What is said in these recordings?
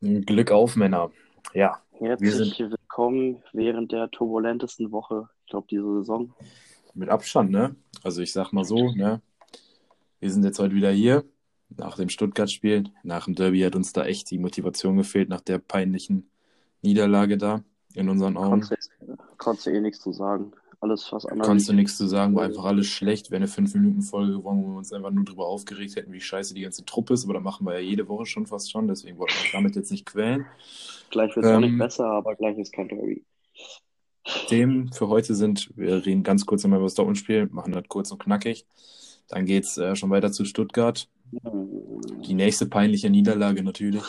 Glück auf, Männer. Ja, Herzlich wir sind willkommen während der turbulentesten Woche, ich glaube, diese Saison. mit Abstand, ne? Also ich sag mal so, ne? Wir sind jetzt heute wieder hier nach dem Stuttgart-Spiel. Nach dem Derby hat uns da echt die Motivation gefehlt, nach der peinlichen Niederlage da in unseren Augen. Konntest, konntest du eh nichts zu sagen. Alles fast anders. Konntest du nichts zu sagen, war einfach alles schlecht. Wäre eine 5-Minuten-Folge geworden, wo wir uns einfach nur drüber aufgeregt hätten, wie scheiße die ganze Truppe ist. Aber da machen wir ja jede Woche schon fast schon, deswegen wollten wir uns damit jetzt nicht quälen. Gleich wird es auch nicht Ähm, besser, aber gleich ist kein Derby. Themen für heute sind, wir reden ganz kurz einmal über das Dortmund-Spiel, machen das kurz und knackig. Dann geht's äh, schon weiter zu Stuttgart. Die nächste peinliche Niederlage natürlich.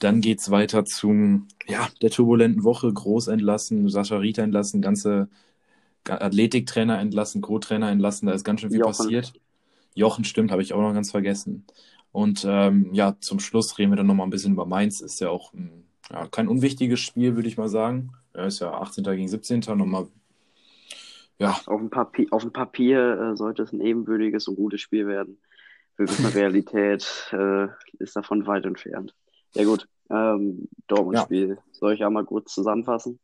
Dann geht's weiter zum, ja, der turbulenten Woche. Groß entlassen, Sascha Rita entlassen, ganze Ga- Athletiktrainer entlassen, Co-Trainer entlassen. Da ist ganz schön viel Jochen. passiert. Jochen stimmt, habe ich auch noch ganz vergessen. Und ähm, ja, zum Schluss reden wir dann nochmal ein bisschen über Mainz. Ist ja auch ein, ja, kein unwichtiges Spiel, würde ich mal sagen. Ja, ist ja 18. gegen 17. Nochmal, ja, Auf dem Papier, auf dem Papier äh, sollte es ein ebenbürtiges und gutes Spiel werden. Wirklich eine Realität äh, ist davon weit entfernt. Ja gut, ähm, Dortmund-Spiel. Soll ich einmal kurz zusammenfassen?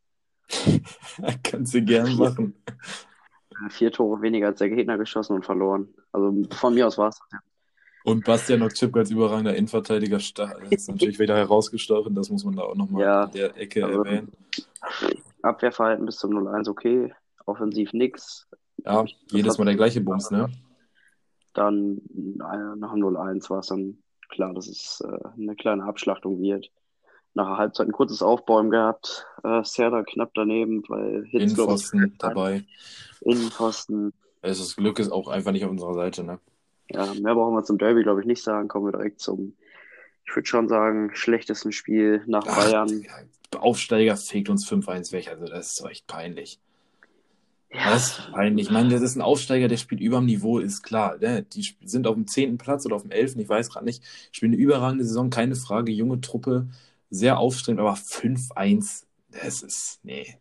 kannst du gern machen. Vier Tore weniger als der Gegner geschossen und verloren. Also von mir aus war es. Und Bastian Okczipka als überragender Innenverteidiger ist natürlich wieder herausgestochen. Das muss man da auch nochmal Ja, in der Ecke also- erwähnen. Abwehrverhalten bis zum 0-1 okay. Offensiv nix. Ja, jedes Mal der gleiche Bums, ne? Dann äh, nach dem 0-1 war es dann klar, dass es äh, eine kleine Abschlachtung wird. Nach der Halbzeit ein kurzes Aufbäumen gehabt. Äh, Serda knapp daneben, weil Hitz, glaub ich, Innenpfosten dabei. Innenpfosten. Also das Glück ist auch einfach nicht auf unserer Seite, ne? Ja, mehr brauchen wir zum Derby, glaube ich, nicht sagen. Kommen wir direkt zum, ich würde schon sagen, schlechtesten Spiel nach Ach, Bayern. Digga, Aufsteiger fegt uns 5-1 weg. Also das ist echt peinlich. Ja, Das ist peinlich. Ich meine, das ist ein Aufsteiger, der spielt über dem Niveau, ist klar. Ne? Die sind auf dem zehnten Platz oder auf dem elften, ich weiß gerade nicht. Spielen eine überragende Saison, keine Frage. Junge Truppe, sehr aufstrebend, aber 5-1, das ist, nee.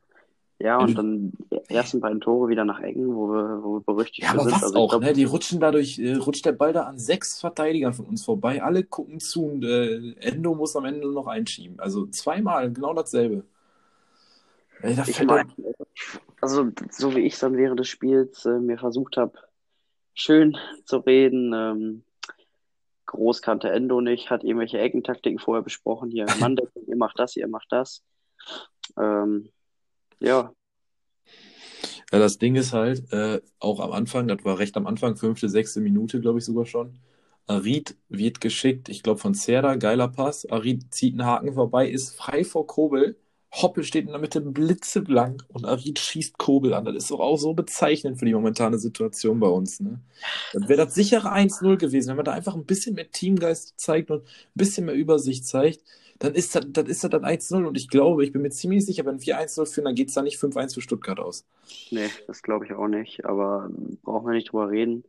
ja, und dann die ersten beiden Tore wieder nach Ecken, wo wir, wo wir berüchtigt Ja, aber sind. was Also auch, glaub, ne? Die rutschen dadurch, äh, rutscht der Ball da an sechs Verteidigern von uns vorbei. Alle gucken zu und äh, Endo muss am Ende noch einschieben. Also zweimal, genau dasselbe. Ey, da Ich meine, also so wie ich dann während des Spiels äh, mir versucht habe, schön zu reden, ähm, groß kannte Endo nicht, hat irgendwelche Eckentaktiken vorher besprochen. Hier, Mann, ihr macht das, ihr macht das. Ähm, ja, Ja, das Ding ist halt, äh, auch am Anfang, das war recht am Anfang, fünfte, sechste Minute, glaube ich sogar schon. Arid wird geschickt, ich glaube von Serda, geiler Pass. Arid zieht einen Haken vorbei, ist frei vor Kobel. Hoppe steht in der Mitte blitzeblank und Arid schießt Kobel an. Das ist doch auch so bezeichnend für die momentane Situation bei uns. Ne? Das wäre das sichere 1-0 gewesen, wenn man da einfach ein bisschen mehr Teamgeist zeigt und ein bisschen mehr Übersicht zeigt. Dann ist das, dann ist das dann 1-0 und ich glaube, ich bin mir ziemlich sicher, wenn wir 1-0 führen, dann geht es da nicht 5-1 für Stuttgart aus. nee, das glaube ich auch nicht, aber brauchen wir nicht drüber reden.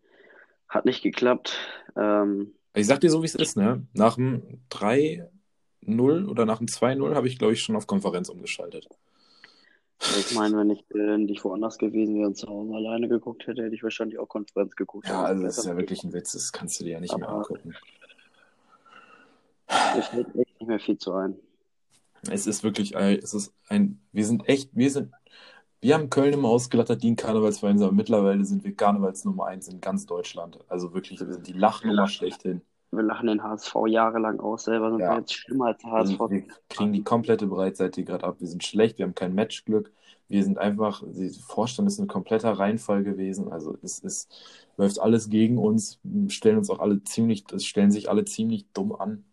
Hat nicht geklappt. Ähm, Ich sag dir so, wie es ist, ne? Nach dem 3-0 oder nach dem 2-0 habe ich, glaube ich, schon auf Konferenz umgeschaltet. ich meine, wenn ich äh, nicht woanders gewesen wäre und zu Hause alleine geguckt hätte, hätte ich wahrscheinlich auch Konferenz geguckt. Ja, also das ist ja wirklich ein Witz, das kannst du dir ja nicht mehr Aber- angucken. Mir fällt echt nicht mehr viel zu ein. Es ist wirklich, ein- es ist ein, wir sind echt, wir sind, wir haben Köln immer ausgelattert, die ein Karnevalsverein sind, aber mittlerweile sind wir Karnevalsnummer eins in ganz Deutschland. Also wirklich, wir sind die Lachnummer schlechthin. Wir lachen den HSV jahrelang aus, selber sind Ja. wir jetzt schlimmer als der HSV. wir kriegen die komplette Breitseite gerade ab. Wir sind schlecht, wir haben kein Matchglück. Wir sind einfach, der Vorstand ist ein kompletter Reinfall gewesen. Also es ist, läuft alles gegen uns, stellen uns auch alle ziemlich, es stellen sich alle ziemlich dumm an.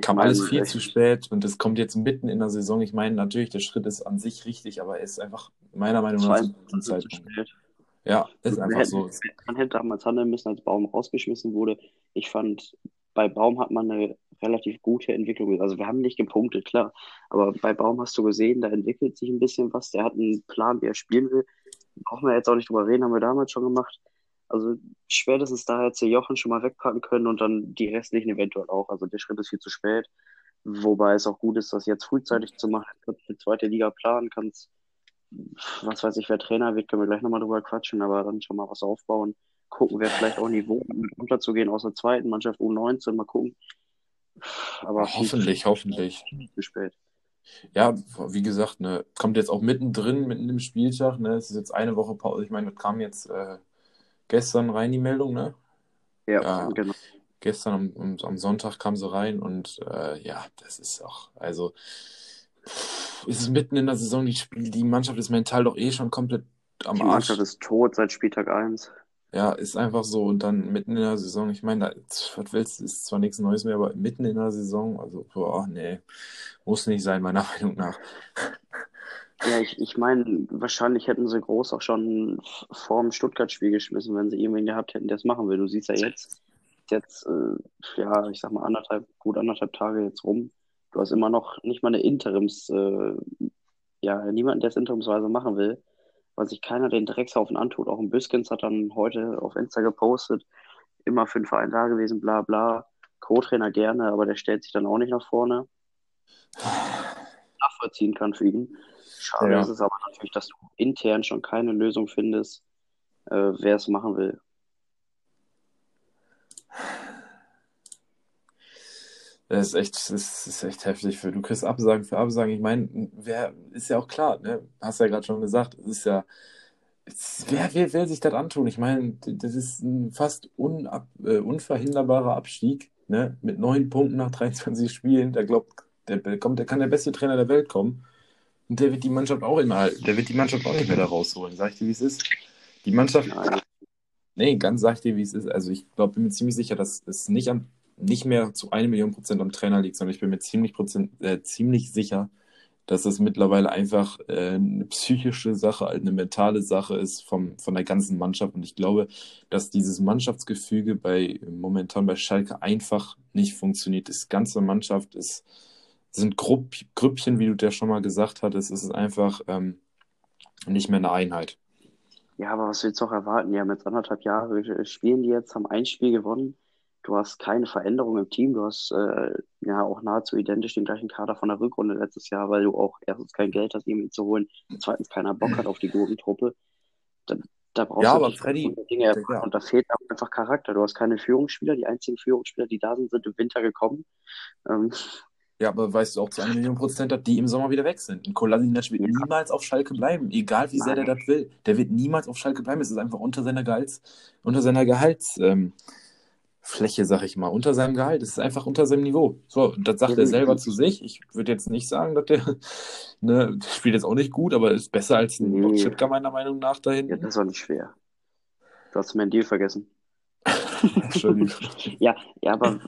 Kam meine, alles viel echt. zu spät und es kommt jetzt mitten in der Saison. Ich meine, natürlich, der Schritt ist an sich richtig, aber er ist einfach meiner Meinung nach zu Zeitpunkt. spät. Ja, ist einfach hätten- so. Man hätte damals handeln müssen, als Baum rausgeschmissen wurde. Ich fand, bei Baum hat man eine relativ gute Entwicklung. Also wir haben nicht gepunktet, klar. Aber bei Baum hast du gesehen, da entwickelt sich ein bisschen was. Der hat einen Plan, wie er spielen will. Brauchen wir jetzt auch nicht drüber reden, haben wir damals schon gemacht. Also spätestens da hätte Jochen schon mal wegpacken können und dann die restlichen eventuell auch. Also der Schritt ist viel zu spät. Wobei es auch gut ist, das jetzt frühzeitig zu machen. Du kannst eine zweite Liga planen, kannst, was weiß ich, wer Trainer wird, können wir gleich nochmal drüber quatschen, aber dann schon mal was aufbauen. Gucken, wer vielleicht auch Niveau runterzugehen aus der zweiten Mannschaft U19, mal gucken. Aber Hoffentlich, hoffentlich. zu spät. Ja, wie gesagt, ne, kommt jetzt auch mittendrin, mitten im Spieltag, ne? Es ist jetzt eine Woche Pause. Ich meine, das kam jetzt äh, gestern rein, die Meldung, ne? Ja, Ja, genau. gestern am, am, Sonntag kam sie rein und äh, ja, das ist auch, also pff, es ist mitten in der Saison, die Spiel, die Mannschaft ist mental doch eh schon komplett am Die Mannschaft Arsch. ist tot seit Spieltag 1. Ja, ist einfach so. Und dann mitten in der Saison, ich meine, was willst du, ist zwar nichts Neues mehr, aber mitten in der Saison, also, boah, nee, muss nicht sein, meiner Meinung nach. Ja, ich, ich meine, wahrscheinlich hätten sie groß auch schon vor dem Stuttgart-Spiel geschmissen, wenn sie irgendwen gehabt hätten, der es machen will. Du siehst ja jetzt, jetzt, äh, ja, ich sag mal, anderthalb, gut anderthalb Tage jetzt rum. Du hast immer noch nicht mal eine Interims, äh, ja, niemanden, der es interimsweise machen will, weil sich keiner den Dreckshaufen antut. Auch ein Büskens hat dann heute auf Insta gepostet, immer für den Verein da gewesen, bla bla. Co-Trainer gerne, aber der stellt sich dann auch nicht nach vorne. Nachvollziehen kann für ihn. Schade Ja. ist es aber natürlich, dass du intern schon keine Lösung findest, äh, wer es machen will. Das ist echt, das ist echt heftig für. Du kriegst Absagen für Absagen. Ich meine, wer ist ja auch klar, ne? Hast ja gerade schon gesagt, es ist ja. Es, wer, wer will sich das antun? Ich meine, das ist ein fast unab, äh, unverhinderbarer Abstieg, ne? Mit neun Punkten nach 23 Spielen. Da glaubt, der, der kommt, der kann der beste Trainer der Welt kommen. Und der wird die Mannschaft auch immer, der wird die Mannschaft auch nicht mehr da rausholen. Sag ich dir, wie es ist. Die Mannschaft, Nein, Nee, ganz sag ich dir, wie es ist. Also ich glaube, bin mir ziemlich sicher, dass es nicht am, nicht mehr zu eine Million Prozent am Trainer liegt, sondern ich bin mir ziemlich Prozent, äh, ziemlich sicher, dass es mittlerweile einfach äh, eine psychische Sache, eine mentale Sache ist vom, von der ganzen Mannschaft. Und ich glaube, dass dieses Mannschaftsgefüge bei momentan bei Schalke einfach nicht funktioniert. Das ganze Mannschaft ist, sind Grupp, Grüppchen, wie du der schon mal gesagt hattest. Es ist einfach ähm, nicht mehr eine Einheit. Ja, aber was willst du auch erwarten? Die haben jetzt anderthalb Jahre spielen die jetzt, haben ein Spiel gewonnen. Du hast keine Veränderung im Team. Du hast äh, ja auch nahezu identisch den gleichen Kader von der Rückrunde letztes Jahr, weil du auch erstens kein Geld hast, ihn zu holen, zweitens keiner Bock hat auf die Gurkentruppe. Da, da brauchst Ja, du aber Freddy, Dinge. Digga. Und da fehlt auch einfach Charakter. Du hast keine Führungsspieler. Die einzigen Führungsspieler, die da sind, sind im Winter gekommen. Ähm, Ja, aber weißt du auch zu einer Million Prozent, dass die im Sommer wieder weg sind. Und Kolasinac wird Ja. niemals auf Schalke bleiben, egal wie sehr der Nein. das will. Der wird niemals auf Schalke bleiben. Es ist einfach unter seiner Gehalts, unter seiner Gehaltsfläche, ähm, Fläche, sag ich mal, unter seinem Gehalt. Es ist einfach unter seinem Niveau. So, das sagt Ja, er selber zu sich. Ich würde jetzt nicht sagen, dass der, ne, spielt jetzt auch nicht gut, aber ist besser als ein Nee. Botschipka meiner Meinung nach da ja, das war nicht schwer. Du hast mein Deal vergessen. Entschuldigung. Ja, ja, aber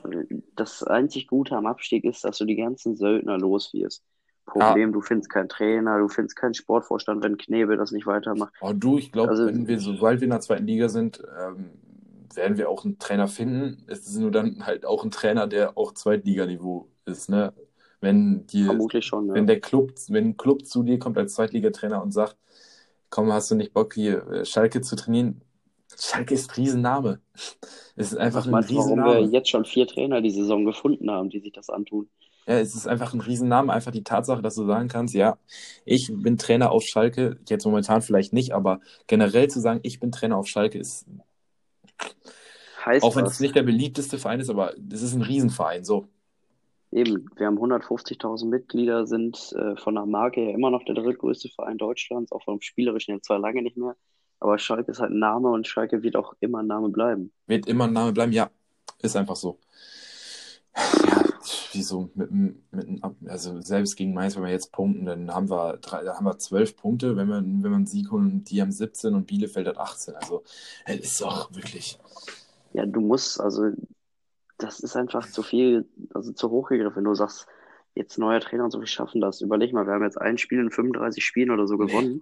das einzig Gute am Abstieg ist, dass du die ganzen Söldner los wirst. Problem, du findest keinen Trainer, du findest keinen Sportvorstand, wenn Knebel das nicht weitermacht. Oh, du, ich glaube, Also- wenn wir, sobald wir in der zweiten Liga sind, ähm, werden wir auch einen Trainer finden. Es ist nur dann halt auch ein Trainer, der auch Zweitliganiveau ist, ne? Wenn die, Vermutlich schon, wenn ja. der Club, wenn ein Club zu dir kommt als Zweitligatrainer und sagt, komm, hast du nicht Bock hier äh, Schalke zu trainieren? Schalke ist ein Riesenname. Es ist einfach ein meinst du, warum wir Riesenname. jetzt schon vier Trainer die Saison gefunden haben, die sich das antun? Ja, es ist einfach ein Riesenname, einfach die Tatsache, dass du sagen kannst, ja, ich bin Trainer auf Schalke, jetzt momentan vielleicht nicht, aber generell zu sagen, ich bin Trainer auf Schalke ist Heißt Auch wenn es nicht der beliebteste Verein ist, aber es ist ein Riesenverein. So. Eben, wir haben 150.000 Mitglieder, sind äh, von der Marke her immer noch der drittgrößte Verein Deutschlands, auch vom Spielerischen jetzt zwar lange nicht mehr, aber Schalke ist halt ein Name und Schalke wird auch immer ein Name bleiben. Wird immer ein Name bleiben. Ja, ist einfach so. Ja, wieso? Mit, mit, also selbst gegen Mainz, wenn wir jetzt punkten, dann haben wir, drei, dann haben wir zwölf Punkte, wenn wir, wenn wir einen Sieg holen, die haben 17 und Bielefeld hat 18. Also, es ist doch wirklich. Ja, du musst, also das ist einfach zu viel, also zu hoch gegriffen, wenn du sagst, jetzt neuer Trainer und so, wir schaffen das. Überleg mal, wir haben jetzt ein Spiel in 35 Spielen oder so gewonnen.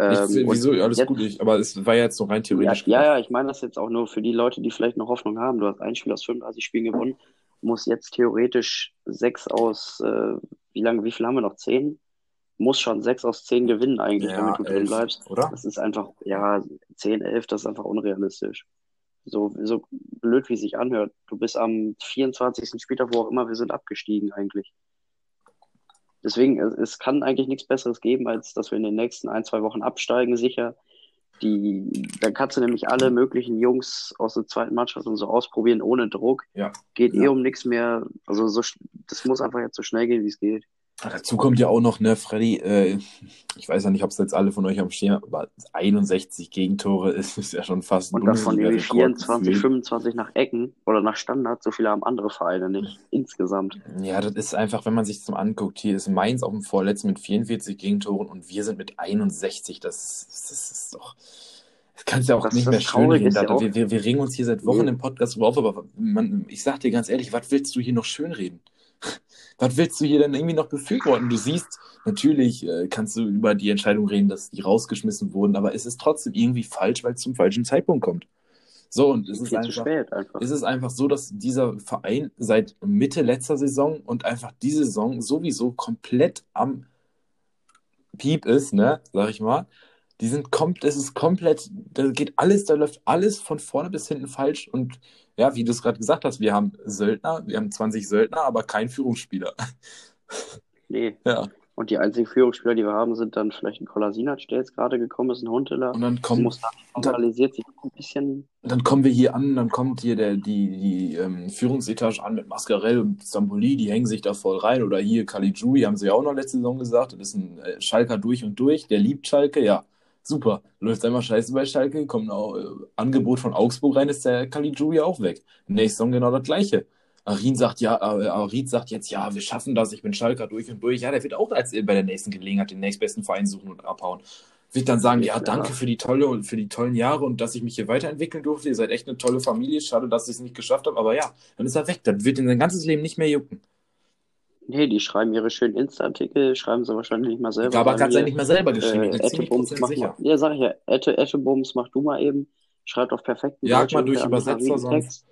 Ich, Ähm, und wieso? Alles jetzt- gut, ich, aber es war ja jetzt noch rein Ja, theoretisch ja, gedacht. ja, ich meine das jetzt auch nur für die Leute, die vielleicht noch Hoffnung haben. Du hast ein Spiel aus 35 Spielen gewonnen, muss jetzt theoretisch sechs aus, äh, wie lange, wie viel haben wir noch? Zehn? Muss schon sechs aus zehn gewinnen eigentlich, Ja, damit du drin elf, bleibst. oder? Das ist einfach, ja, zehn, elf, das ist einfach unrealistisch. So, so blöd, wie es sich anhört. Du bist am 24. Spieltag, wo auch immer, wir sind abgestiegen eigentlich. Deswegen, es, es kann eigentlich nichts Besseres geben, als dass wir in den nächsten ein, zwei Wochen absteigen, sicher. Die, dann kannst du nämlich alle möglichen Jungs aus der zweiten Mannschaft und so ausprobieren ohne Druck. Ja. Geht Ja. eh um nichts mehr. Also so, das muss einfach jetzt so schnell gehen, wie es geht. Ah, Dazu kommt ja auch noch, ne, Freddy, äh, ich weiß ja nicht, ob es jetzt alle von euch am Schirm, aber 61 Gegentore ist, ist ja schon fast ein Und davon irgendwie Bundesliga-Rekord 24, gefühlt. 25 nach Ecken oder nach Standard. So viele haben andere Vereine nicht. Insgesamt. Ja, das ist einfach, wenn man sich das mal anguckt, hier ist Mainz auf dem Vorletzten mit 44 Gegentoren und wir sind mit 61. Das, das ist doch. Das kannst du ja auch Das- nicht mehr schönreden. ist ja wir, wir, wir regen uns hier seit Wochen Nee. im Podcast drauf, aber man, ich sag dir ganz ehrlich, was willst du hier noch schönreden? Was willst du hier denn irgendwie noch befürworten? Du siehst, natürlich äh, kannst du über die Entscheidung reden, dass die rausgeschmissen wurden, aber es ist trotzdem irgendwie falsch, weil es zum falschen Zeitpunkt kommt. So, und es ist einfach spät einfach. ist es einfach so, dass dieser Verein seit Mitte letzter Saison und einfach diese Saison sowieso komplett am Piep ist, ne, sag ich mal. Die sind komplett, es ist komplett, da geht alles, da läuft alles von vorne bis hinten falsch und ja, wie du es gerade gesagt hast, wir haben Söldner, wir haben 20 Söldner, aber kein Führungsspieler. Nee. Ja, Und die einzigen Führungsspieler, die wir haben, sind dann vielleicht ein Kolasinac, der jetzt gerade gekommen ist, ein Hunteler. und dann kommt, muss normalisiert sich ein bisschen. dann kommen wir hier an, dann kommt hier der, die, die ähm, Führungsetage an mit Mascarell und Stamboli, die hängen sich da voll rein. Oder hier Caligiuri, haben sie ja auch noch letzte Saison gesagt. Das ist ein äh, Schalker durch und durch, der liebt Schalke, ja. Super. Läuft einmal scheiße bei Schalke, kommt ein äh, Angebot von Augsburg rein, ist der Caligiuri auch weg. Nächste Saison genau das gleiche. Arin sagt ja, äh, Arid sagt jetzt, ja, wir schaffen das, ich bin Schalker durch und durch. Ja, der wird auch als äh, bei der nächsten Gelegenheit den nächstbesten Verein suchen und abhauen. Wird dann sagen, ja, danke für die tolle für die tollen Jahre und dass ich mich hier weiterentwickeln durfte. Ihr seid echt eine tolle Familie. Schade, dass ich es nicht geschafft habe, aber ja, dann ist er weg. Das wird ihn sein ganzes Leben nicht mehr jucken. Nee, die schreiben ihre schönen Insta-Artikel, schreiben sie wahrscheinlich nicht mal selber. Gabak Weil hat es ja mir, nicht mehr selber geschrieben, äh, Ettebums, mach sicher. mal. Ja, sag ich ja. Ette, Ettebums, mach du mal eben. Schreibt auf perfekten Jag mal durch Übersetzer Harry-Text.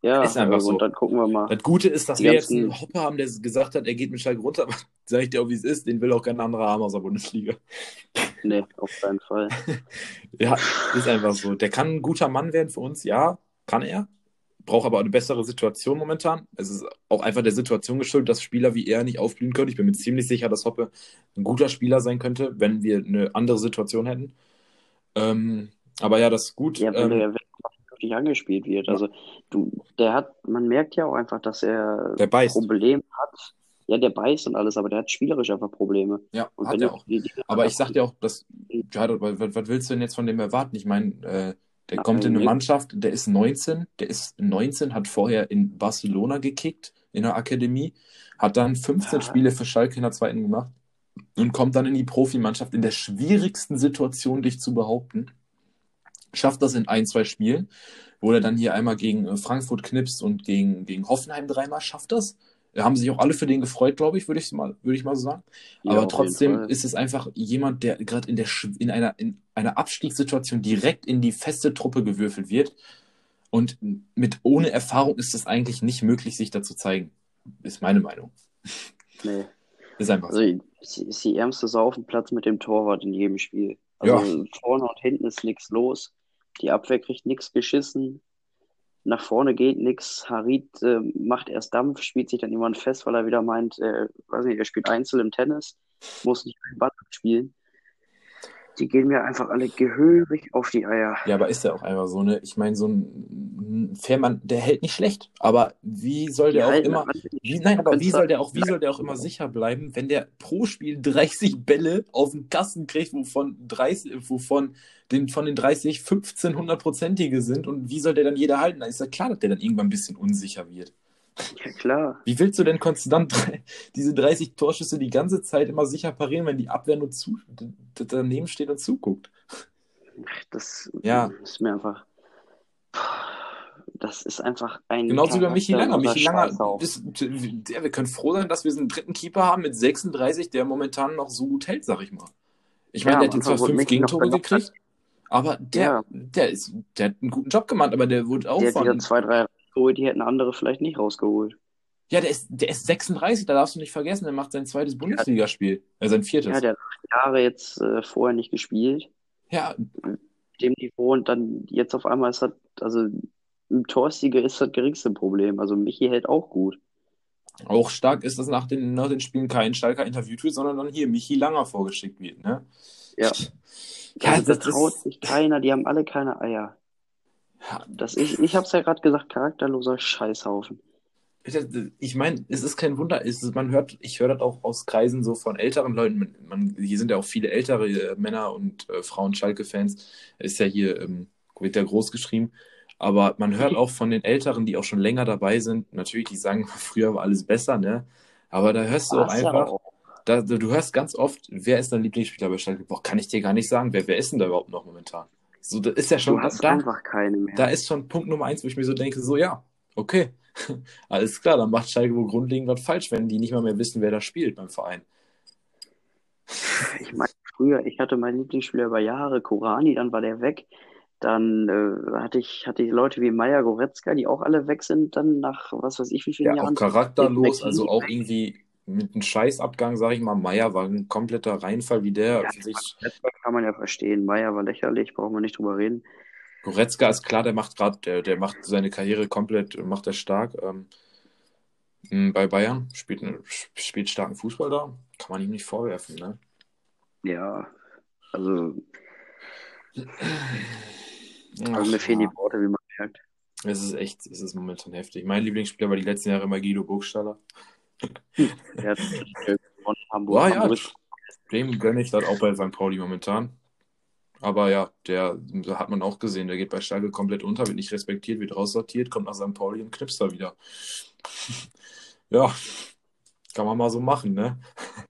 Ja, Ist einfach äh, so. und dann gucken wir mal. Das Gute ist, dass Die wir jetzt einen Hopper haben, der gesagt hat, er geht mit Schalke runter, aber sag ich dir auch, wie es ist, den will auch kein anderer haben aus der Bundesliga. Nee, auf keinen Fall. Ja, ist einfach so. Der kann ein guter Mann werden für uns, ja, kann er. Braucht aber eine bessere Situation momentan. Es ist auch einfach der Situation geschuldet, dass Spieler wie er nicht aufblühen können. Ich bin mir ziemlich sicher, dass Hoppe ein guter Spieler sein könnte, wenn wir eine andere Situation hätten. Ähm, aber ja, das ist gut. Ja, wenn ähm, der wirklich angespielt wird. Also du, der hat, man merkt ja auch einfach, dass er der beißt. Probleme hat. Ja, der beißt und alles, aber der hat spielerisch einfach Probleme. Ja, Und hat er auch. die Dinge Aber ich sag dir auch, dass, ja, was, was willst du denn jetzt von dem erwarten? Ich meine, äh, der kommt in eine. Mannschaft, der ist 19, der ist 19, hat vorher in Barcelona gekickt, in der Akademie, hat dann 15 Ja. Spiele für Schalke in der zweiten gemacht und kommt dann in die Profimannschaft in der schwierigsten Situation, dich zu behaupten. Schafft das in ein, zwei Spielen, wo er dann hier einmal gegen äh, Frankfurt knipst und gegen, gegen Hoffenheim dreimal schafft das. Da haben sich auch alle für den gefreut, glaube ich, würde ich mal, würde ich mal so sagen. Ja, Aber trotzdem ist es einfach jemand, der gerade in der in einer in einer Abstiegssituation direkt in die feste Truppe gewürfelt wird. Und mit ohne Erfahrung ist es eigentlich nicht möglich, sich da zu zeigen. Ist meine Meinung. Nee. Ist einfach so. Also ist die ärmste Sau auf dem Platz mit dem Torwart in jedem Spiel. Also vorne und hinten ist nichts los. Die Abwehr kriegt nichts geschissen. Nach vorne geht nichts. Harid äh, macht erst Dampf, spielt sich dann jemand fest, weil er wieder meint, äh, weiß nicht, er spielt Einzel im Tennis, muss nicht den Ball spielen. Die gehen mir einfach alle gehörig auf die Eier. Ja, aber ist ja auch einfach so, ne? Ich meine, so ein Fährmann, der hält nicht schlecht. Aber wie soll der auch halten immer. Wie, nein, aber wie soll der auch, wie soll der auch immer sicher bleiben, wenn der pro Spiel 30 Bälle auf den Kasten kriegt, wovon 30, wovon den, von den 30 15 hundertprozentige sind und wie soll der dann jeder halten? Da ist ja klar, dass der dann irgendwann ein bisschen unsicher wird. Ja, klar. Wie willst du denn konstant diese 30 Torschüsse die ganze Zeit immer sicher parieren, wenn die Abwehr nur zu, daneben steht und zuguckt? Das Ja. ist mir einfach. Das ist einfach ein. Genauso wie bei Michi Langer. Michi Langer, ist, der, wir können froh sein, dass wir einen dritten Keeper haben mit 36, der momentan noch so gut hält, sag ich mal. Ich meine, Ja, der hat jetzt zwar fünf Gegentore gekriegt, aber der, Ja. der, ist, der hat einen guten Job gemacht, aber der wurde auch Der hat wieder von. zwei, drei rausgeholt, die hätten andere vielleicht nicht rausgeholt. Ja, der ist, der ist 36, da darfst du nicht vergessen, der macht sein zweites Bundesligaspiel. Äh, sein viertes. Ja, der hat acht Jahre jetzt äh, vorher nicht gespielt, Ja, dem Niveau, und dann jetzt auf einmal ist das, also im Torstige ist das geringste Problem. Also Michi hält auch gut. auch stark ist, dass nach den, nach den Spielen kein Schalker interviewt wird, sondern dann hier Michi Langer vorgeschickt wird. Ne? Ja. Ja, Also da das traut ist. sich keiner, die haben alle keine Eier. Das ich, ich hab's ja gerade gesagt, charakterloser Scheißhaufen. Ich meine, es ist kein Wunder. Es ist, man hört, ich höre das auch aus Kreisen so von älteren Leuten. Man, man, hier sind ja auch viele ältere äh, Männer und äh, Frauen Schalke-Fans. Ist ja hier, ähm, wird ja groß geschrieben. Aber man hört auch von den Älteren, die auch schon länger dabei sind, natürlich, die sagen, früher war alles besser, ne? Aber da hörst du auch einfach, da, du hörst ganz oft, wer ist dein Lieblingsspieler bei Schalke? Boah, kann ich dir gar nicht sagen. Wer, wer ist denn da überhaupt noch momentan? So, das ist ja schon Du hast da, einfach keine mehr. da ist schon Punkt Nummer eins, wo ich mir so denke, so ja, okay, alles klar, dann macht Schalke wohl grundlegend was falsch, wenn die nicht mal mehr wissen, wer da spielt beim Verein. Ich meine, früher, ich hatte meinen Lieblingsspieler über Jahre, Korani, dann war der weg. Dann äh, hatte ich, hatte ich Leute wie Maya Goretzka, die auch alle weg sind, dann nach was weiß ich wie vielen Ja, auch Jahren. charakterlos, Weg- also auch irgendwie mit einem Scheißabgang, sag ich mal. Meier war ein kompletter Reinfall, wie der Ja, sich. Goretzka kann man ja verstehen. Maya war lächerlich, brauchen wir nicht drüber reden. Goretzka ist klar, der macht gerade, der, der macht seine Karriere komplett, macht er stark. Ähm, m, bei Bayern spielt, ne- spielt starken Fußball da, kann man ihm nicht vorwerfen, ne? Ja, also, also mir fehlen die Worte, wie man merkt. Es ist echt, es ist momentan heftig. Mein Lieblingsspieler war die letzten Jahre immer Guido Burgstaller. Der hat gewonnen, Hamburg. Ja, ja, dem gönne ich das auch bei St. Pauli momentan. Aber ja, der hat man auch gesehen, der geht bei Schalke komplett unter, wird nicht respektiert, wird raussortiert, kommt nach St. Pauli und knipst da wieder. ja, kann man mal so machen, ne?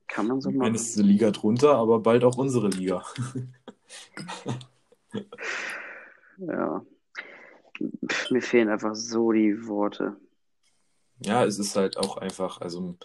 Kann man so machen. es ist eine Liga drunter, aber bald auch unsere Liga. Ja. Pff, Mir fehlen einfach so die Worte. Ja, es ist halt auch einfach, also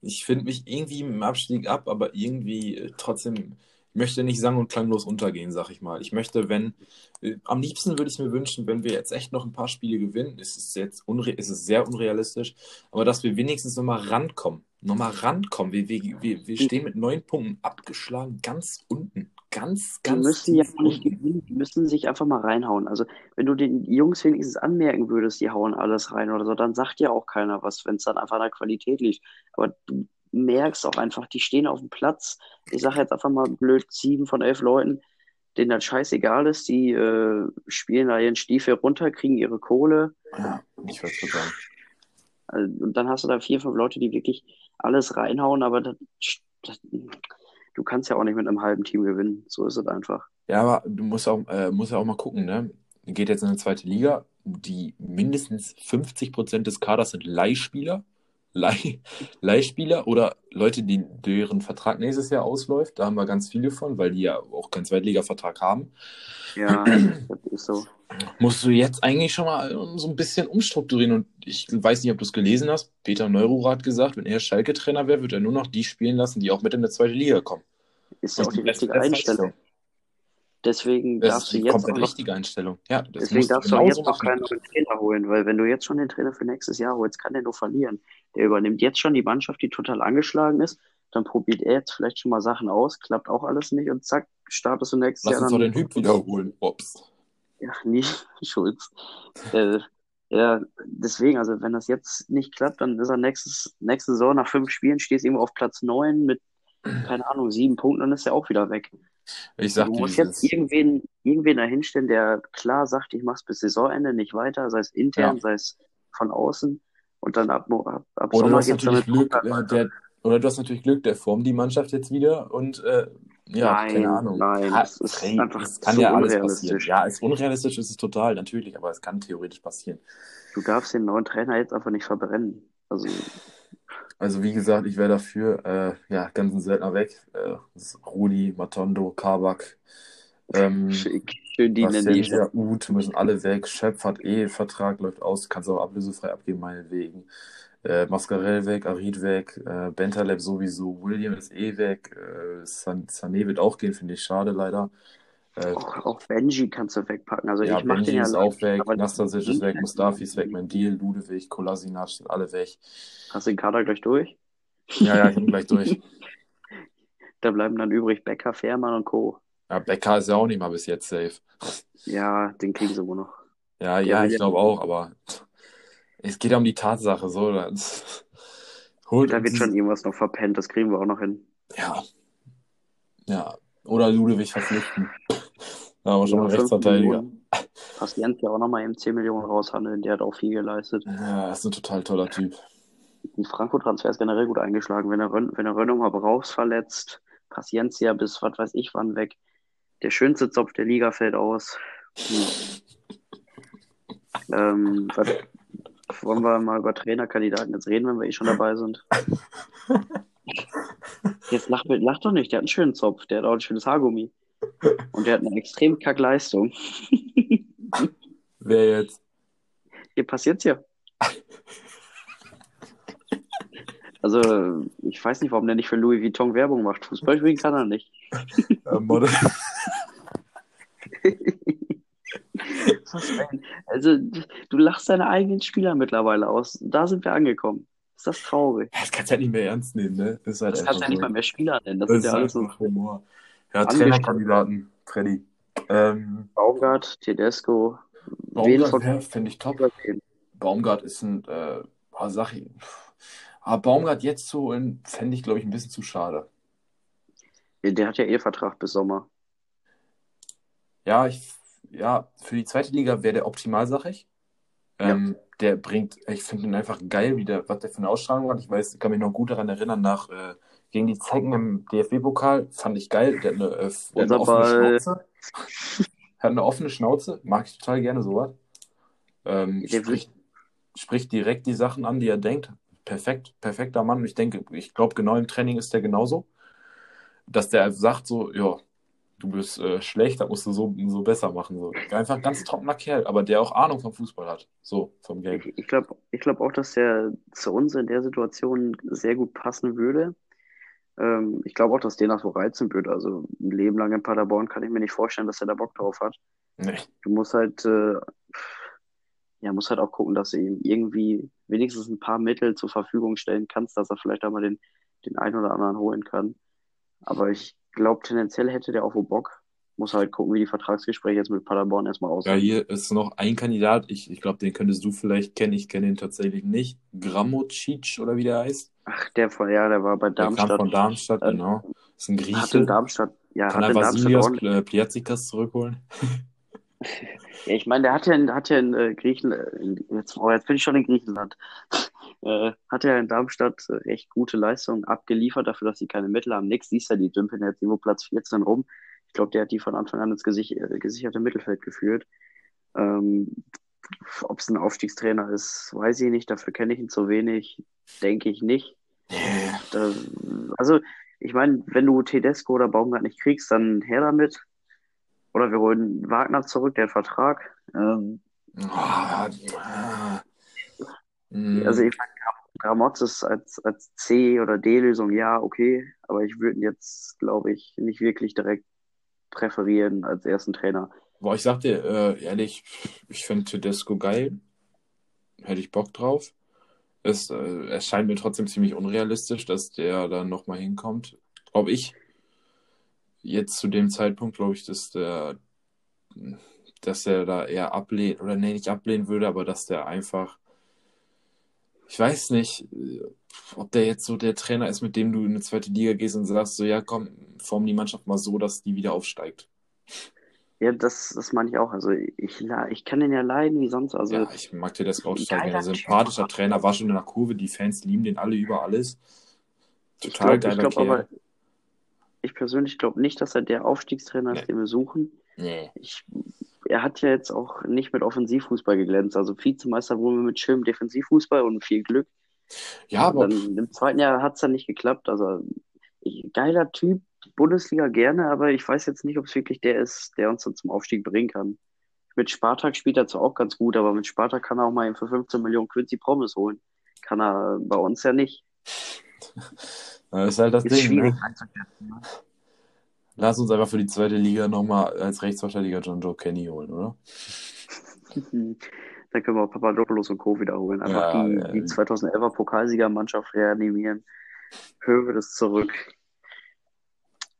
ich finde mich irgendwie im Abstieg ab, aber irgendwie äh, trotzdem, ich möchte nicht sang- und klanglos untergehen, sag ich mal. Ich möchte, wenn, äh, am liebsten würde ich mir wünschen, wenn wir jetzt echt noch ein paar Spiele gewinnen, es ist jetzt unre es ist sehr unrealistisch, aber dass wir wenigstens nochmal rankommen. Nochmal rankommen. Wir, wir, wir, wir stehen mit neun Punkten abgeschlagen, ganz unten. Ganz, Die ganz müssen ja nicht gewinnen, die müssen sich einfach mal reinhauen. Also, wenn du den Jungs wenigstens anmerken würdest, die hauen alles rein oder so, dann sagt ja auch keiner was, wenn es dann einfach an der Qualität liegt. Aber du merkst auch einfach, die stehen auf dem Platz. Ich sage jetzt einfach mal blöd, sieben von elf Leuten, denen das scheißegal ist, die äh, spielen da ihren Stiefel runter, kriegen ihre Kohle. Ja, ich weiß schon. Also, und dann hast du da vier, fünf Leute, die wirklich alles reinhauen, aber das, das, du kannst ja auch nicht mit einem halben Team gewinnen. So ist es einfach. Ja, aber du musst auch, äh, musst ja auch mal gucken, ne? Geht jetzt in die zweite Liga, die mindestens 50% des Kaders sind Leihspieler. Leih, Leihspieler oder Leute, die, deren Vertrag nächstes Jahr ausläuft. Da haben wir ganz viele von, weil die ja auch keinen Zweitliga-Vertrag haben. Ja, das ist so. Musst du jetzt eigentlich schon mal so ein bisschen umstrukturieren. Und ich weiß nicht, ob du es gelesen hast. Peter Neururer hat gesagt, wenn er Schalke-Trainer wäre, wird er nur noch die spielen lassen, die auch mit in der zweite Liga kommen. Ist ja auch die richtige Einstellung. Deswegen Das darfst du jetzt komplett auch noch, richtige Einstellung. Ja, das deswegen darfst du auch genauso jetzt noch keinen neuen Trainer holen, weil wenn du jetzt schon den Trainer für nächstes Jahr holst, kann der nur verlieren. Der übernimmt jetzt schon die Mannschaft, die total angeschlagen ist. Dann probiert er jetzt vielleicht schon mal Sachen aus, klappt auch alles nicht und zack, startest du nächstes Lass Jahr uns doch dann. den Hüb wiederholen. Ups. Ja, nie, Schulz. Äh, ja, deswegen, also wenn das jetzt nicht klappt, dann ist er nächstes, nächste Saison nach fünf Spielen, stehst irgendwo auf Platz neun mit, keine Ahnung, sieben Punkten, dann ist er auch wieder weg. Ich sag Du dir, wie musst es jetzt irgendwen, irgendwen dahinstellen, der klar sagt, ich mach's bis Saisonende nicht weiter, sei es intern, Ja. sei es von außen. Und dann ab, ab, ab Oder du Sommer hast geht's natürlich damit Glück, äh, der, oder du hast natürlich Glück, der formt die Mannschaft jetzt wieder und äh, ja, Nein, keine Ahnung. nein, Ja, das ist hey, einfach es kann so ja alles passieren. unrealistisch. Ja, es unrealistisch ist es total, natürlich, aber es kann theoretisch passieren. Du darfst den neuen Trainer jetzt einfach nicht verbrennen. Also, Also wie gesagt, ich wäre dafür, äh, ja, ganzen Söldner weg. Äh, ist Rudi, Matondo, Kabak, ähm, schick, schön die in der Uth müssen alle weg. Schöpf hat eh Vertrag, läuft aus, kannst auch ablösefrei abgeben, meinetwegen. Äh, Mascarell weg, Arid weg, äh, Bentaleb sowieso, William ist eh weg, äh, San Sané wird auch gehen, finde ich schade leider. Äh, Auch, auch Benji kannst du wegpacken. Also ja, ich mach den Benji ja ist auch weg, Nastasic ist weg, Mustafi ist weg, Mendil, Ludewig, Kolasinac sind alle weg. Hast du den Kader gleich durch? Ja, ja, ich bin gleich durch. Da bleiben dann übrig Becker, Fährmann und Co. Ja, Becker ist ja auch nicht mal bis jetzt safe. Ja, den kriegen sie wohl noch. Ja, Der ja, ich glaube auch, aber es geht ja um die Tatsache, so. Das, holt Da wird schon irgendwas noch verpennt, das kriegen wir auch noch hin. Ja. Ja. Oder Ludwig verpflichten. Da haben wir schon Ja, mal Rechtsverteidiger. Millionen. Pacient ja auch nochmal eben 10 Millionen raushandeln, der hat auch viel geleistet. Ja, ist ein total toller Typ. Die Franco-Transfer ist generell gut eingeschlagen. Wenn er, Rön wenn er Rönnung mal Braus verletzt, Paciencia bis was weiß ich wann weg. Der schönste Zopf der Liga fällt aus. Hm. Ähm, was, wollen wir mal über Trainerkandidaten jetzt reden, wenn wir eh schon dabei sind? Jetzt lach, lach doch nicht, der hat einen schönen Zopf, der hat auch ein schönes Haargummi. Und der hat eine extrem kack Leistung. Wer jetzt? Hier passiert's ja. Also, ich weiß nicht, warum der nicht für Louis Vuitton Werbung macht. Fußball spielen kann er nicht. Äh, Also, du lachst deine eigenen Spieler mittlerweile aus. Da sind wir angekommen. Ist das traurig? Das kannst du halt nicht mehr ernst nehmen, ne? Ist halt Das kannst du ja nicht mal mehr Spieler nennen. Das Das ist ja alles so Humor. Ja. Trainerkandidaten, Freddy. Ähm, Baumgart, Tedesco. Baumgart von ja, finde ich top. Baumgart ist ein, äh, ah, ich, aber Baumgart jetzt zu holen, fände ich, glaube ich, ein bisschen zu schade. Der hat ja eh Vertrag bis Sommer. Ja, ich, ja, für die zweite Liga wäre der optimal, sag ich. Ähm, Der bringt, ich finde ihn einfach geil, wie der, was der für eine Ausstrahlung hat. Ich weiß, ich kann mich noch gut daran erinnern, nach äh, gegen die Zecken im DFB-Pokal, fand ich geil. Der hat eine, äh, der eine offene Ball. Schnauze. Hat eine offene Schnauze, mag ich total gerne sowas. Ähm, spricht, spricht direkt die Sachen an, die er denkt. Perfekt, perfekter Mann. Ich denke, ich glaube, genau im Training ist der genauso. Dass der sagt so, ja, du bist äh, schlecht, da musst du so, so besser machen. So. Einfach ein ganz trockener Kerl, aber der auch Ahnung vom Fußball hat. So, vom Game. Ich, ich glaube ich glaub auch, dass der zu uns in der Situation sehr gut passen würde. Ähm, ich glaube auch, dass den das so reizen würde. Also ein Leben lang in Paderborn kann ich mir nicht vorstellen, dass er da Bock drauf hat. Nee. Du musst halt, äh, ja, musst halt auch gucken, dass du ihm irgendwie wenigstens ein paar Mittel zur Verfügung stellen kannst, dass er vielleicht auch mal den, den einen oder anderen holen kann. Aber ich glaube, tendenziell hätte der auch wohl Bock. Muss halt gucken, wie die Vertragsgespräche jetzt mit Paderborn erstmal Ja, aussehen. hier ist noch ein Kandidat. Ich, ich glaube, den könntest du vielleicht kennen. Ich kenne ihn tatsächlich nicht. Gramocic oder wie der heißt. Ach, der von, ja, der war bei Der kam Darmstadt. von Darmstadt, Äh, genau. Ist ein Hat in Grieche. Darmstadt, ja, Kann hat er Darmstadt ordentlich. äh, Pliatsikas zurückholen? Ja, ich meine, der hat ja in, hat ja in äh, Griechenland, in, jetzt, oh, jetzt bin ich schon in Griechenland, äh, hat ja in Darmstadt äh, recht gute Leistungen abgeliefert, dafür, dass sie keine Mittel haben. Nix, siehst ja, die dümpeln jetzt irgendwo Platz 14 rum. Ich glaube, der hat die von Anfang an ins Gesicht, äh, gesicherte Mittelfeld geführt. Ähm, ob es ein Aufstiegstrainer ist, weiß ich nicht, dafür kenne ich ihn zu wenig, denke ich nicht. Yeah. Da, also, ich meine, wenn du Tedesco oder Baumgart nicht kriegst, dann her damit. Oder wir holen Wagner zurück, der Vertrag. Ähm, Mm. also ich meine, Gramotz ist als, als C- oder D-Lösung, ja, okay, aber ich würde ihn jetzt, glaube ich, nicht wirklich direkt präferieren als ersten Trainer. Boah, ich sag dir, äh, ehrlich, ich finde Tedesco geil. Hätte ich Bock drauf. Es äh, erscheint mir trotzdem ziemlich unrealistisch, dass der dann nochmal hinkommt. Glaube ich. Jetzt zu dem Zeitpunkt glaube ich, dass der, dass der da eher ablehnt, oder nee, nicht ablehnen würde, aber dass der einfach, ich weiß nicht, ob der jetzt so der Trainer ist, mit dem du in eine zweite Liga gehst und sagst, so, ja, komm, form die Mannschaft mal so, dass die wieder aufsteigt. Ja, das, das meine ich auch. Also ich, ich kann den ja leiden wie sonst. Also Ja, ich mag Tedesco auch total gerne. Sympathischer Trainer, war schon in der Kurve, die Fans lieben den alle über alles. ich Total ich geiler glaube Kerl. aber, ich persönlich glaube nicht, dass er der Aufstiegstrainer ist, Nee. den wir suchen. Nee. Ich, er hat ja jetzt auch nicht mit Offensivfußball geglänzt. Also Vizemeister wurden wir mit schönem Defensivfußball und viel Glück. Ja, aber Dann im zweiten Jahr hat es dann nicht geklappt. Also ich, geiler Typ, Bundesliga gerne, aber ich weiß jetzt nicht, ob es wirklich der ist, der uns dann zum Aufstieg bringen kann. Mit Spartak spielt er zwar auch ganz gut, aber mit Spartak kann er auch mal für 15 Millionen Quincy Promise holen. Kann er bei uns ja nicht. das ist halt das Ist Ding. schwierig Ne? Lass uns einfach für die zweite Liga nochmal als Rechtsverteidiger John Joe Kenny holen, oder? Dann können wir Papadopoulos und Co. wiederholen. Einfach Ja, die, ja. die 2011er Pokalsiegermannschaft reanimieren. Höwe das zurück.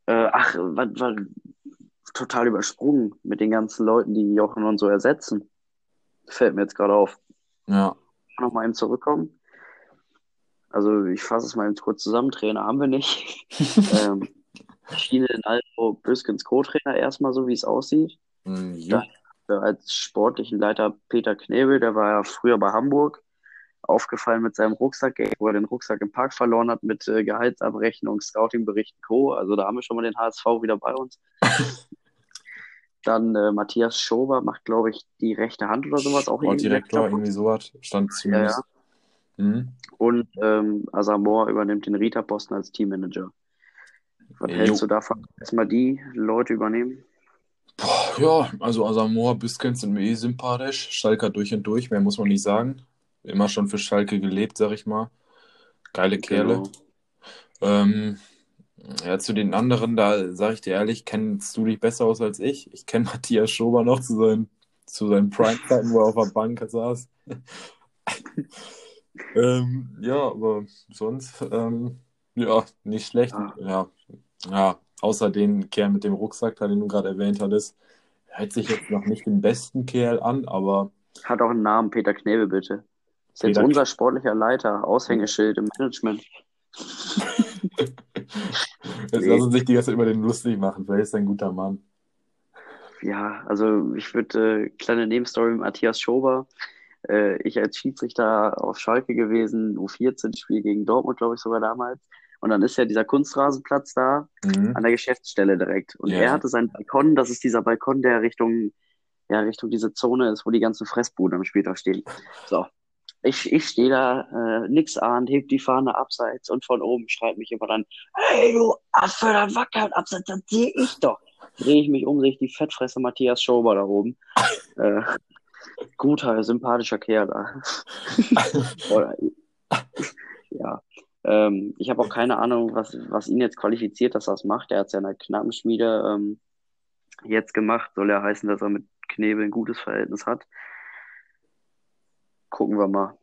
Äh, ach, war, war total übersprungen mit den ganzen Leuten, die Jochen und so ersetzen. Fällt mir jetzt gerade auf. Ja. Nochmal eben zurückkommen. Also ich fasse es mal kurz zusammen. Trainer haben wir nicht. ähm, Schiene in Alto Büskens Co-Trainer erstmal so, wie es aussieht. Jo. Dann als sportlichen Leiter Peter Knebel, der war ja früher bei Hamburg, aufgefallen mit seinem Rucksack, wo er den Rucksack im Park verloren hat mit äh, Gehaltsabrechnung, Scouting-Berichten, Co. Also da haben wir schon mal den HSV wieder bei uns. Dann äh, Matthias Schober macht, glaube ich, die rechte Hand oder sowas auch irgendwie. Sportdirektor, irgendwie sowas. Stand Ja, zumindest. ja. Mhm. Und ähm, Asamoah übernimmt den Rita-Posten als Teammanager. Was Jo. hältst du davon? Erstmal die Leute übernehmen? Boah, ja, also Asamoah, Büskens sind mir eh sympathisch. Schalker durch und durch, mehr muss man nicht sagen. Immer schon für Schalke gelebt, sag ich mal. Geile Kerle. Genau. Ähm, ja, zu den anderen, da sage ich dir ehrlich, kennst du dich besser aus als ich. Ich kenne Matthias Schober noch zu seinen, zu seinen Prime-Zeiten, wo er auf der Bank saß. ähm, ja, aber sonst, ähm, ja, nicht schlecht. Ja. Ja, ja, außer den Kerl mit dem Rucksack, den du gerade erwähnt hattest, hört sich jetzt noch nicht den besten Kerl an, aber Hat auch einen Namen, Peter Knebel, bitte. Ist jetzt Peter- unser sportlicher Leiter, Aushängeschild im Management. jetzt lassen sich die ganze Zeit über den lustig machen. Vielleicht ist er ein guter Mann. Ja, also ich würde, äh, kleine Nebenstory mit Matthias Schober. Äh, ich als Schiedsrichter auf Schalke gewesen, U14-Spiel gegen Dortmund, glaube ich sogar damals. Und dann ist ja dieser Kunstrasenplatz da Mhm. an der Geschäftsstelle direkt. Und Ja. er hatte seinen Balkon, das ist dieser Balkon, der Richtung, ja, Richtung diese Zone ist, wo die ganzen Fressbuden am Spieltag stehen. So. Ich, ich stehe da, äh, nix ahnt, heb die Fahne abseits und von oben schreit mich jemand an, hey du Affe, da wackert abseits, das sehe ich doch. Drehe ich mich um, sehe ich die Fettfresse Matthias Schober da oben. Äh, guter, sympathischer Kerl da. Oder- ja. Ähm, ich habe auch keine Ahnung, was, was ihn jetzt qualifiziert, dass er das macht. Er hat es ja in der Knappenschmiede ähm, jetzt gemacht. Soll ja heißen, dass er mit Knebel ein gutes Verhältnis hat. Gucken wir mal.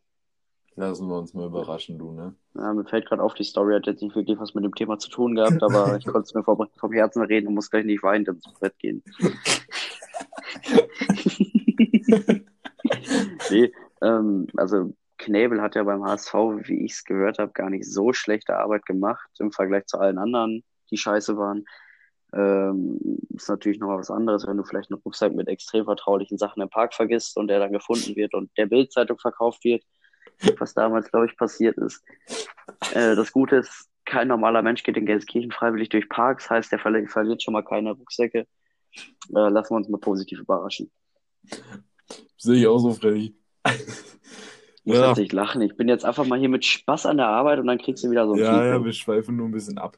Lassen wir uns mal überraschen, du, ne? Ja, mir fällt gerade auf, die Story hat jetzt nicht wirklich was mit dem Thema zu tun gehabt, aber ich konnte es mir vom, vom Herzen reden und muss gleich nicht weinend ins Bett gehen. nee, ähm, also Knebel hat ja beim HSV, wie ich es gehört habe, gar nicht so schlechte Arbeit gemacht im Vergleich zu allen anderen, die scheiße waren. Ähm, ist natürlich noch was anderes, wenn du vielleicht einen Rucksack mit extrem vertraulichen Sachen im Park vergisst und der dann gefunden wird und der Bildzeitung verkauft wird, was damals, glaube ich, passiert ist. Äh, das Gute ist, kein normaler Mensch geht in Gelsenkirchen freiwillig durch Parks, heißt, der verli verliert schon mal keine Rucksäcke. Äh, lassen wir uns mal positiv überraschen. Sehe ich auch so, Freddy. Ich muss Ja. jetzt nicht lachen. Ich bin jetzt einfach mal hier mit Spaß an der Arbeit und dann kriegst du wieder so ein Ja, ja, Feedback. wir schweifen nur ein bisschen ab.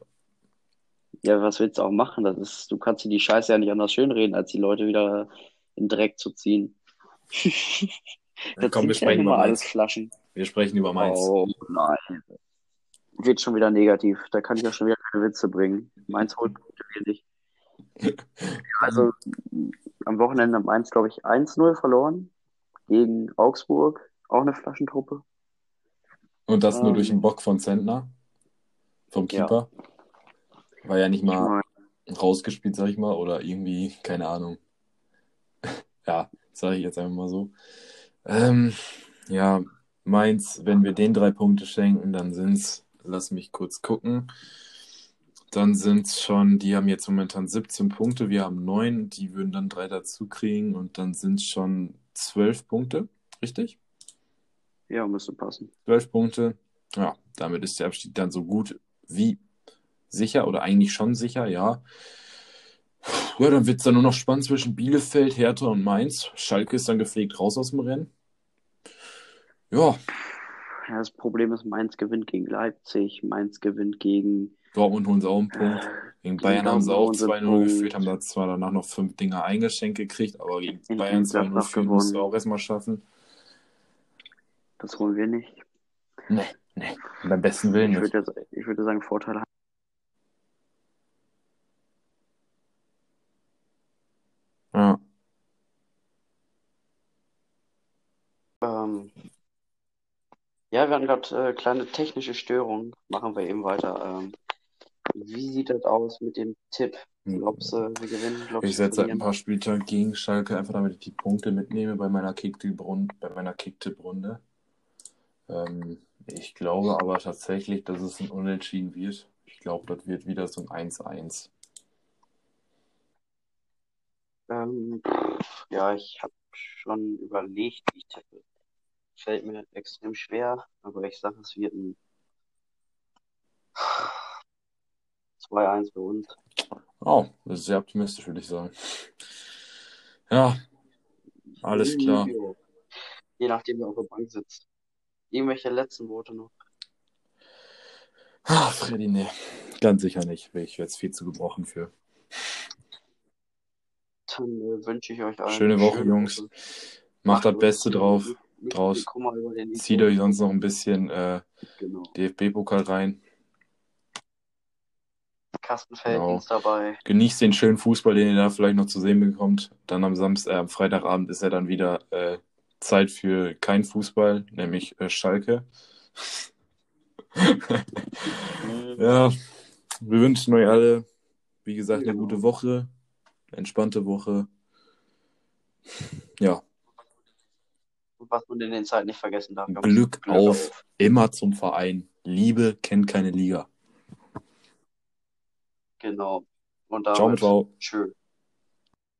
Ja, was willst du auch machen? Das ist, du kannst dir die Scheiße ja nicht anders schönreden, als die Leute wieder in Dreck zu ziehen. Ja, komm, wir ja sprechen über alles. Flaschen. Wir sprechen über Mainz. Oh nein. Wird schon wieder negativ. Da kann ich ja schon wieder keine Witze bringen. Mainz holt Punkte wenig. Also am Wochenende hat Mainz, glaube ich, 1-0 verloren gegen Augsburg. Auch eine Flaschentruppe. Und das nur Ähm. durch den Bock von Zentner, vom Ja. Keeper. War ja nicht Ich mal mein, rausgespielt, sag ich mal, oder irgendwie, keine Ahnung. Ja, sage ich jetzt einfach mal so. Ähm, ja, Mainz, wenn wir den drei Punkte schenken, dann sind's, lass mich kurz gucken, dann sind's schon, die haben jetzt momentan 17 Punkte, wir haben neun, die würden dann drei dazu kriegen und dann sind's schon zwölf Punkte, richtig? Ja, müsste passen. 12 Punkte. Ja, damit ist der Abstieg dann so gut wie sicher oder eigentlich schon sicher, ja. Ja, dann wird es dann nur noch spannend zwischen Bielefeld, Hertha und Mainz. Schalke ist dann gepflegt raus aus dem Rennen. Ja, Ja, das Problem ist, Mainz gewinnt gegen Leipzig, Mainz gewinnt gegen Dortmund holen sie auch einen Punkt. Gegen Gegen Bayern haben sie auch Dortmund holen sie 2-0 einen geführt, haben da zwar danach noch fünf Dinger eingeschenkt gekriegt, aber gegen In Bayern 2-0 Gladbach führen musst du auch erstmal schaffen. Das holen wir nicht. Nee, nee, beim besten Willen Ich nicht. würde, ich würde sagen, Vorteil Ja. Ähm, ja, wir hatten gerade äh, kleine technische Störungen. Machen wir eben weiter. Ähm, wie sieht das aus mit dem Tipp? Glaubst du, wir gewinnen? Glaubst Ich setze seit ein paar Spieltagen gegen Schalke, einfach damit ich die Punkte mitnehme bei meiner Kicktipp-Runde. Ähm, ich glaube aber tatsächlich, dass es ein Unentschieden wird. Ich glaube, das wird wieder so ein 1-1. Ähm, ja, ich habe schon überlegt, wie ich tippe. Fällt mir extrem schwer, aber ich sage, es wird ein 2-1 für uns. Oh, das ist sehr optimistisch, würde ich sagen. Ja, alles klar. Je nachdem, wer auf der Bank sitzt. Irgendwelche letzten Worte noch? Ah, Freddy, nee. Ganz sicher nicht. Ich werde es viel zu gebrochen für. Dann äh, wünsche ich euch allen Schöne Woche, schöne Jungs. Woche. Macht das Beste drauf. draus. Zieht euch sonst noch ein bisschen äh, genau. DFB-Pokal rein. Kastenfelddienst genau. dabei. Genießt den schönen Fußball, den ihr da vielleicht noch zu sehen bekommt. Dann am Samstag, äh, am Freitagabend ist ja dann wieder äh, Zeit für kein Fußball, nämlich äh, Schalke. ja, wir wünschen euch alle, wie gesagt, eine gute Woche, entspannte Woche. Ja. Was man in den Zeiten nicht vergessen darf. Glück, Glück auf, auf, immer zum Verein. Liebe kennt keine Liga. Genau. Und damit ciao, ciao. Tschüss.